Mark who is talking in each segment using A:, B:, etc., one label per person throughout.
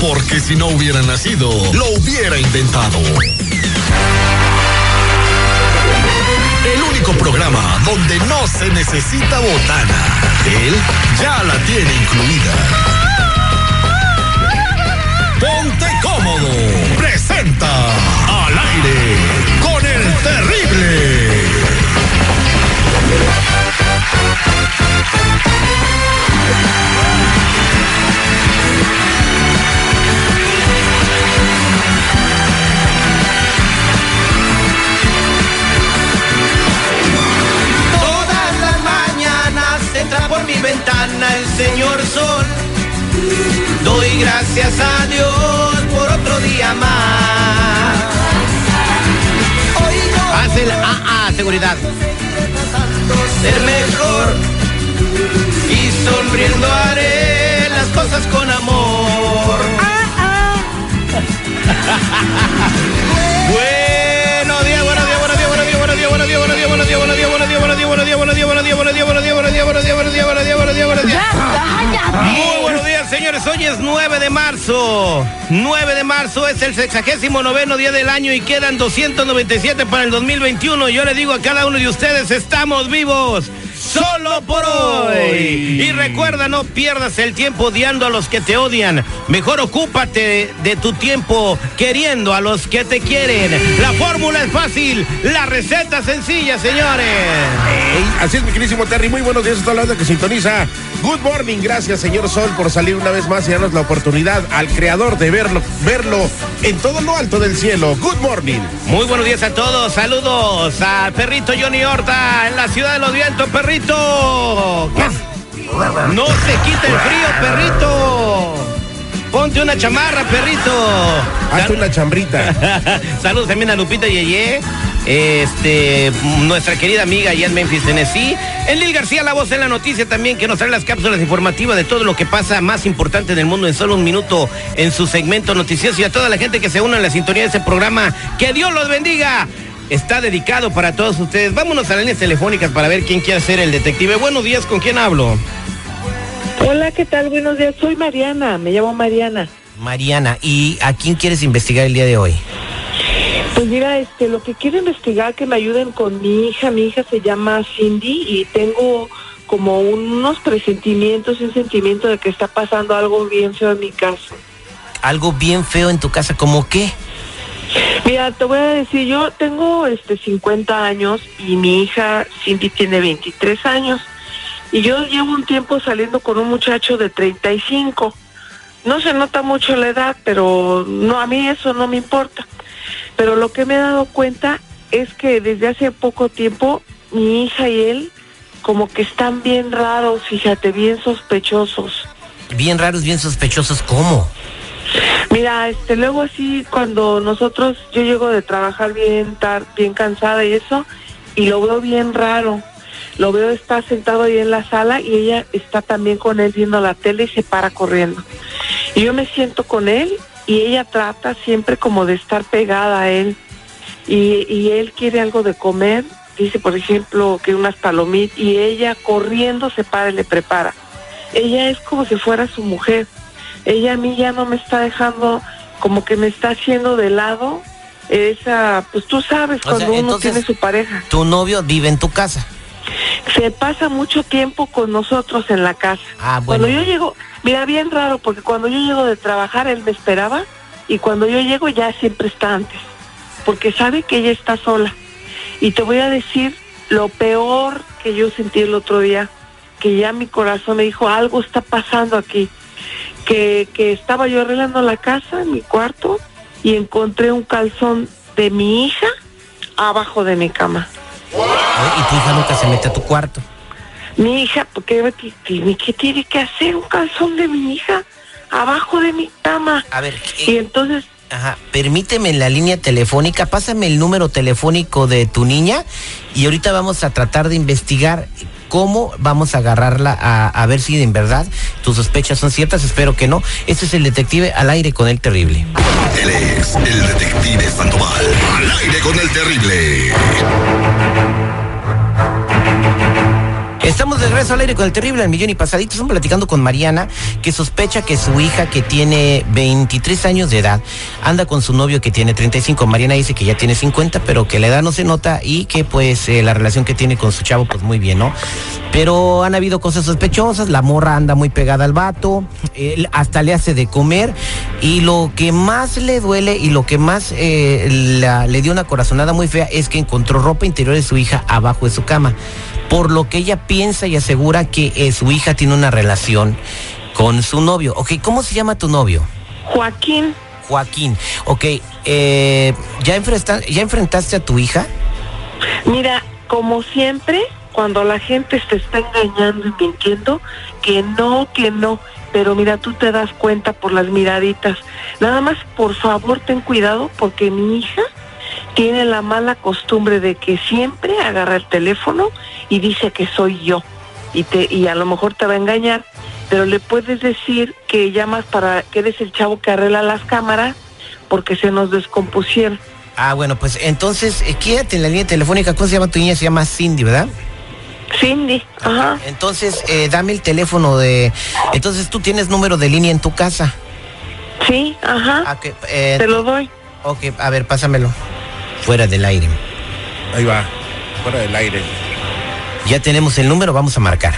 A: Porque si no hubiera nacido, lo hubiera inventado. El único programa donde no se necesita botana. Él ya la tiene incluida. Ponte cómodo. Presenta
B: sol. Doy gracias a Dios por otro día más. Hoy no
C: Haz el AA, seguridad.
B: ser mejor y sonriendo haré las cosas con amor.
C: Buenos Muy buenos días, señores. Hoy es 9 de marzo. 9 de marzo es el sexagésimo noveno día del año y quedan 297 para el 2021. Yo le digo a cada uno de ustedes, estamos vivos. Solo por hoy. Y recuerda, no pierdas el tiempo odiando a los que te odian. Mejor ocúpate de tu tiempo queriendo a los que te quieren. La fórmula es fácil, la receta sencilla, señores.
D: Así es, mi queridísimo Terry. Muy buenos días a toda la que sintoniza. Good morning. Gracias, señor Sol, por salir una vez más y darnos la oportunidad al creador de verlo, verlo en todo lo alto del cielo. Good morning.
C: Muy buenos días a todos. Saludos al perrito Johnny Horta en la ciudad de los vientos, perrito. No se quita el frío, perrito. Ponte una chamarra, perrito.
D: Hazte una chambrita.
C: Saludos también a Lupita Yeye, este, nuestra querida amiga allá en Memphis, Tennessee. En Lil García, la voz en la noticia también, que nos trae las cápsulas informativas de todo lo que pasa más importante en el mundo en solo un minuto en su segmento noticioso. Y a toda la gente que se une a la sintonía de este programa, que Dios los bendiga. Está dedicado para todos ustedes. Vámonos a las líneas telefónicas para ver quién quiere ser el detective. Buenos días, ¿con quién hablo?
E: Hola, ¿qué tal? Buenos días. Soy Mariana, me llamo Mariana.
C: Mariana, ¿y a quién quieres investigar el día de hoy?
E: Pues mira, este, lo que quiero investigar que me ayuden con mi hija. Mi hija se llama Cindy y tengo como unos presentimientos un sentimiento de que está pasando algo bien feo en mi casa.
C: Algo bien feo en tu casa, ¿como qué?
E: Mira, te voy a decir, yo tengo este 50 años y mi hija Cindy tiene 23 años. Y yo llevo un tiempo saliendo con un muchacho de 35. No se nota mucho la edad, pero no a mí eso no me importa. Pero lo que me he dado cuenta es que desde hace poco tiempo mi hija y él como que están bien raros, fíjate, bien sospechosos.
C: Bien raros, bien sospechosos, ¿cómo?
E: Mira, este, luego así cuando nosotros, yo llego de trabajar bien tar, bien cansada y eso, y lo veo bien raro. Lo veo está sentado ahí en la sala y ella está también con él viendo la tele y se para corriendo. Y yo me siento con él y ella trata siempre como de estar pegada a él. Y, y él quiere algo de comer, dice por ejemplo que unas palomitas y ella corriendo se para y le prepara. Ella es como si fuera su mujer ella a mí ya no me está dejando, como que me está haciendo de lado esa, pues tú sabes,
C: O
E: cuando
C: sea,
E: uno
C: entonces-
E: tiene su pareja.
C: Tu novio vive en tu casa.
E: Se pasa mucho tiempo con nosotros en la casa.
C: Ah, bueno.
E: Cuando yo llego, mira, bien raro, porque cuando yo llego de trabajar, él me esperaba, y cuando yo llego ya siempre está antes, porque sabe que ella está sola. Y te voy a decir lo peor que yo sentí el otro día, que ya mi corazón me dijo, algo está pasando aquí. Que, que estaba yo arreglando la casa en mi cuarto y encontré un calzón de mi hija abajo de mi cama.
C: ¿Eh? Y tu hija nunca se mete a tu cuarto.
E: Mi hija, porque qué, qué- qué tiene que hacer un calzón de mi hija abajo de mi cama?
C: A ver,
E: Y
C: eh,
E: entonces
C: Ajá, permíteme en la línea telefónica, pásame el número telefónico de tu niña y ahorita vamos a tratar de investigar cómo vamos a agarrarla a, a ver si en verdad tus sospechas son ciertas, espero que no. Este es el detective al aire con el terrible.
A: Él es el detective Sandoval. Al aire con el terrible.
C: Estamos de regreso al aire con el terrible al millón y pasadito. Estamos platicando con Mariana, que sospecha que su hija, que tiene 23 años de edad, anda con su novio que tiene 35. Mariana dice que ya tiene 50, pero que la edad no se nota y que pues eh, la relación que tiene con su chavo, pues muy bien, ¿no? Pero han habido cosas sospechosas, la morra anda muy pegada al vato, hasta le hace de comer y lo que más le duele y lo que más eh, le dio una corazonada muy fea es que encontró ropa interior de su hija abajo de su cama por lo que ella piensa y asegura que eh, su hija tiene una relación con su novio. Ok, ¿cómo se llama tu novio?
E: Joaquín,
C: Joaquín. Ok, eh, ¿ya, enfrenta- ¿ya enfrentaste a tu hija?
E: mira, como siempre, cuando la gente te está engañando y mintiendo, que no, que no, pero mira, tú te das cuenta por las miraditas. Nada más, por favor, ten cuidado porque mi hija tiene la mala costumbre de que siempre agarra el teléfono y dice que soy yo. Y, te, y a lo mejor te va a engañar, pero le puedes decir que llamas para que eres el chavo que arregla las cámaras porque se nos descompusieron.
C: Ah, bueno, pues entonces, eh, quédate en la línea telefónica. ¿Cómo se llama tu niña? Se llama Cindy, ¿verdad?
E: Cindy, ajá.
C: Entonces, eh, dame el teléfono de... Entonces, tú tienes número de línea en tu casa.
E: Sí, ajá.
C: Ah, que, eh,
E: Te lo doy.
C: Ok, a ver, pásamelo. Fuera del aire.
D: Ahí va, fuera del aire.
C: Ya tenemos el número, vamos a marcar.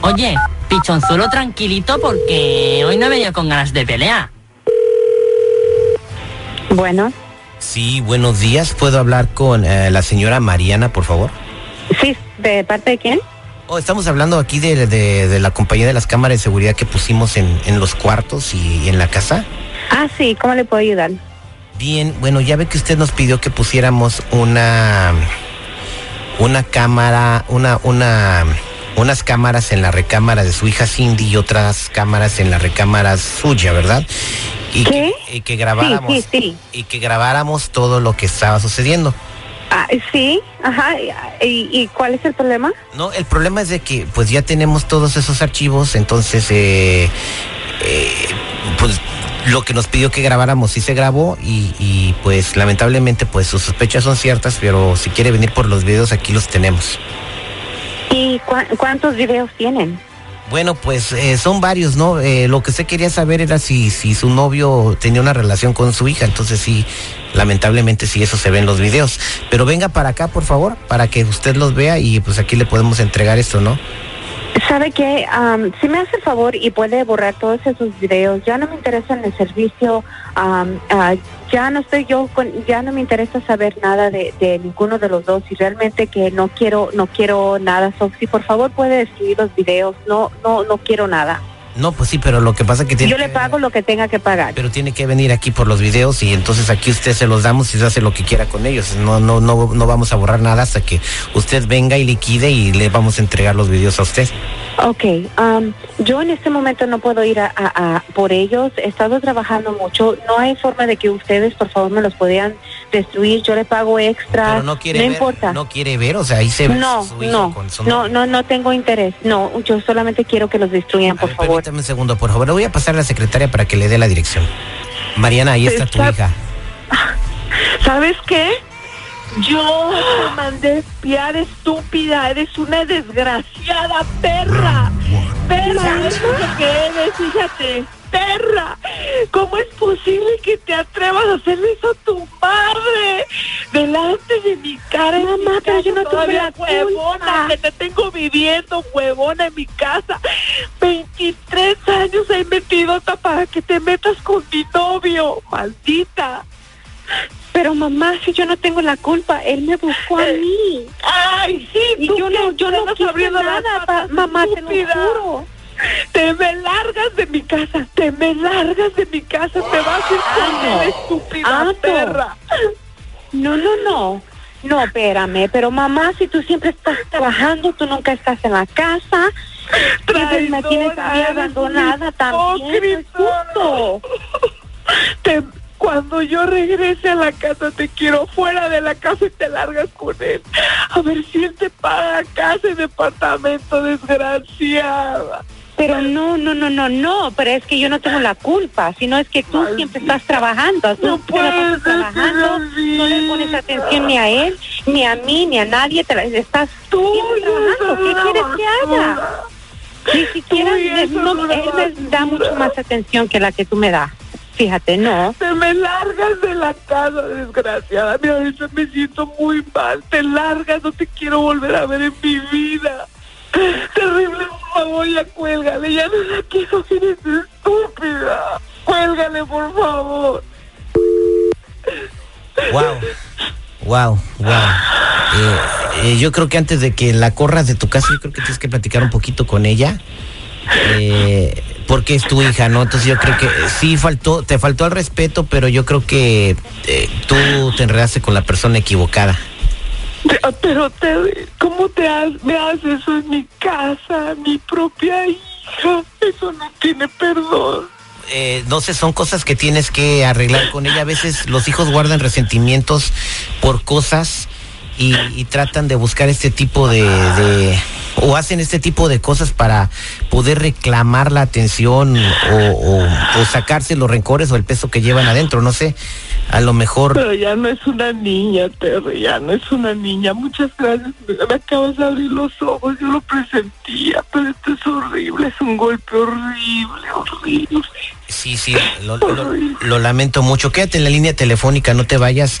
F: Oye, pichonzuelo tranquilito porque hoy no he venido con ganas de pelear.
G: Bueno,
C: Sí, buenos días. ¿Puedo hablar con eh, la señora Mariana, por favor?
G: sí, ¿de parte de quién?
C: Oh, estamos hablando aquí de, de- de la compañía de las cámaras de seguridad que pusimos en, en los cuartos y, y en la casa.
G: Ah, sí, ¿cómo le puedo ayudar?
C: Bien, bueno, ya ve que usted nos pidió que pusiéramos una una cámara, una una unas cámaras en la recámara de su hija Cindy y otras cámaras en la recámara suya, ¿verdad? Y
G: ¿Qué?
C: Que, y que grabáramos
G: Sí, sí, sí.
C: y que grabáramos todo lo que estaba sucediendo.
G: Ah, sí, ajá. ¿Y, y cuál es el problema?
C: No, el problema es de que pues ya tenemos todos esos archivos, entonces eh, eh, pues lo que nos pidió que grabáramos sí se grabó y, y, pues lamentablemente pues sus sospechas son ciertas, pero si quiere venir por los videos aquí los tenemos.
G: ¿Y cuá- cuántos videos tienen?
C: Bueno, pues eh, son varios, ¿no? Eh, lo que usted quería saber era si, si su novio tenía una relación con su hija, entonces sí, lamentablemente sí, eso se ve en los videos. Pero venga para acá, por favor, para que usted los vea y pues aquí le podemos entregar esto, ¿no?
G: ¿Sabe qué? Am, si me hace el favor y puede borrar todos esos videos, ya no me interesa en el servicio, ah, ya no estoy yo, con, ya no me interesa saber nada de, de ninguno de los dos y realmente que no quiero, no quiero nada. So, por favor puede destruir los videos, no, no, no quiero nada.
C: No, pues sí, pero lo que pasa que tiene
G: Yo le
C: que-
G: pago lo que tenga que pagar.
C: Pero tiene que venir aquí por los videos y entonces aquí usted se los damos y se hace lo que quiera con ellos. No, no, no, no vamos a borrar nada hasta que usted venga y liquide y le vamos a entregar los videos a usted.
G: Ok, am, yo en este momento no puedo ir a, a- a- por ellos. He estado trabajando mucho. No hay forma de que ustedes, por favor, me los podían destruir. Yo le pago extra.
C: Pero no quiere ver,
G: importa.
C: no quiere ver, o sea, ahí se ve
G: No,
C: su hija
G: no,
C: con su
G: no, no, no tengo interés. No, yo solamente quiero que los destruyan,
C: A
G: por
C: ver,
G: favor.
C: permítame un segundo, por favor. Le voy a pasar a la secretaria para que le dé la dirección. Mariana, ahí está tu hija.
E: ¿Sabes qué? Yo te mandé a espiar, estúpida. Eres una desgraciada perra. Perra, eso es lo que eres, fíjate. ¿Cómo es posible que te atrevas a hacerle eso a tu madre? Delante de mi cara. Mamá,
G: pero yo no tuve la
E: huevona, que te tengo viviendo, huevona, en mi casa. 23 años he metido para que te metas con mi novio. Maldita.
G: Pero mamá, si yo no tengo la culpa, él me buscó a mí.
E: Ay, sí,
G: Y yo no, yo no quise nada, mamá, te lo juro.
E: Te me largas de mi casa, te me largas de mi casa, te vas a ir con estúpida
G: no.
E: perra.
G: No, no, no. No, espérame, pero mamá, si tú siempre estás trabajando, tú nunca estás en la casa, siempre me tienes abandonada también, no es justo.
E: Te- cuando yo regrese a la casa te quiero fuera de la casa y te largas con él. A ver si él te paga casa y departamento, desgraciada.
G: Pero no, no, no, no, no, pero es que yo no tengo la culpa, sino es que tú siempre estás trabajando,
E: No
G: te la pasas
E: puede
G: trabajando, no le pones atención ni a él, ni a mí, ni a nadie, te la- estás tú trabajando, ¿qué quieres que haga? Ni siquiera él me da mucho más atención que la que tú me das. Fíjate, no.
E: Te me largas de la casa, desgraciada. Mira, ahorita me siento muy mal. Te largas, no te quiero volver a ver en mi vida. Terrible, por favor, ya cuélgale. Ya no la quiero ver, es estúpida. Cuélgale, por favor.
C: Wow. Wow, wow. Eh, eh, yo creo que antes de que la corras de tu casa, yo creo que tienes que platicar un poquito con ella. Eh, porque es tu hija, ¿no? Entonces yo creo que sí faltó, te faltó el respeto, pero yo creo que eh, tú te enredaste con la persona equivocada.
E: Pero, te, ¿cómo te has, me haces eso en mi casa, mi propia hija? Eso no tiene perdón.
C: eh, no sé, son cosas que tienes que arreglar con ella. A veces los hijos guardan resentimientos por cosas y, y tratan de buscar este tipo de, de- o hacen este tipo de cosas para poder reclamar la atención o, o- o sacarse los rencores o el peso que llevan adentro. No sé, a lo mejor
E: Pero ya no es una niña, Terry, ya no es una niña. Muchas gracias. Me, acabas de abrir los ojos, yo lo presentía, pero esto es horrible, es un golpe horrible, horrible.
C: sí, sí, lo, lo- lo lamento mucho. Quédate en la línea telefónica, no te vayas.